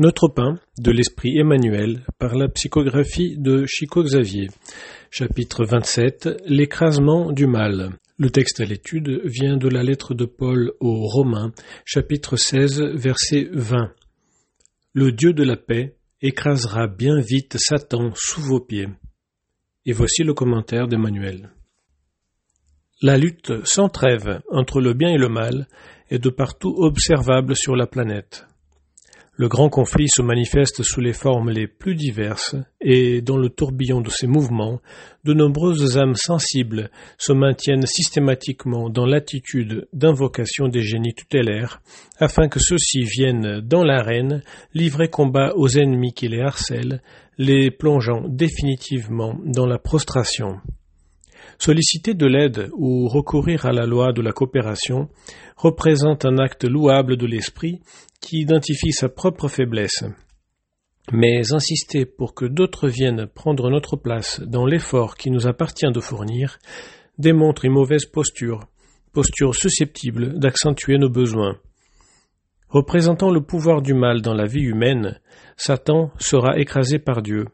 Notre pain de l'esprit Emmanuel par la psychographie de Chico Xavier. Chapitre 27 L'écrasement du mal. Le texte à l'étude vient de la lettre de Paul aux Romains, chapitre 16, verset 20. Le Dieu de la paix écrasera bien vite Satan sous vos pieds. Et voici le commentaire d'Emmanuel. La lutte sans trêve entre le bien et le mal est de partout observable sur la planète. Le grand conflit se manifeste sous les formes les plus diverses, et dans le tourbillon de ces mouvements, de nombreuses âmes sensibles se maintiennent systématiquement dans l'attitude d'invocation des génies tutélaires, afin que ceux-ci viennent dans l'arène livrer combat aux ennemis qui les harcèlent, les plongeant définitivement dans la prostration. Solliciter de l'aide ou recourir à la loi de la coopération représente un acte louable de l'esprit qui identifie sa propre faiblesse. Mais insister pour que d'autres viennent prendre notre place dans l'effort qui nous appartient de fournir démontre une mauvaise posture, posture susceptible d'accentuer nos besoins. Représentant le pouvoir du mal dans la vie humaine, Satan sera écrasé par Dieu.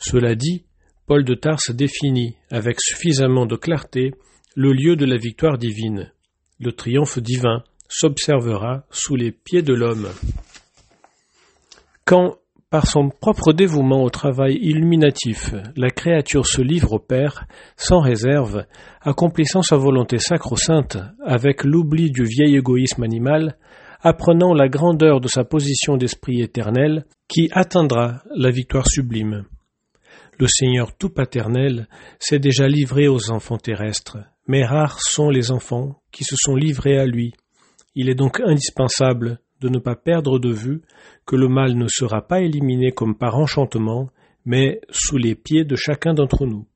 Cela dit, Paul de Tarse définit avec suffisamment de clarté le lieu de la victoire divine, le triomphe divin, s'observera sous les pieds de l'homme. Quand, par son propre dévouement au travail illuminatif, la créature se livre au Père, sans réserve, accomplissant sa volonté sacro-sainte, avec l'oubli du vieil égoïsme animal, apprenant la grandeur de sa position d'esprit éternel, qui atteindra la victoire sublime. Le Seigneur tout paternel s'est déjà livré aux enfants terrestres, mais rares sont les enfants qui se sont livrés à lui, il est donc indispensable de ne pas perdre de vue que le mal ne sera pas éliminé comme par enchantement, mais sous les pieds de chacun d'entre nous.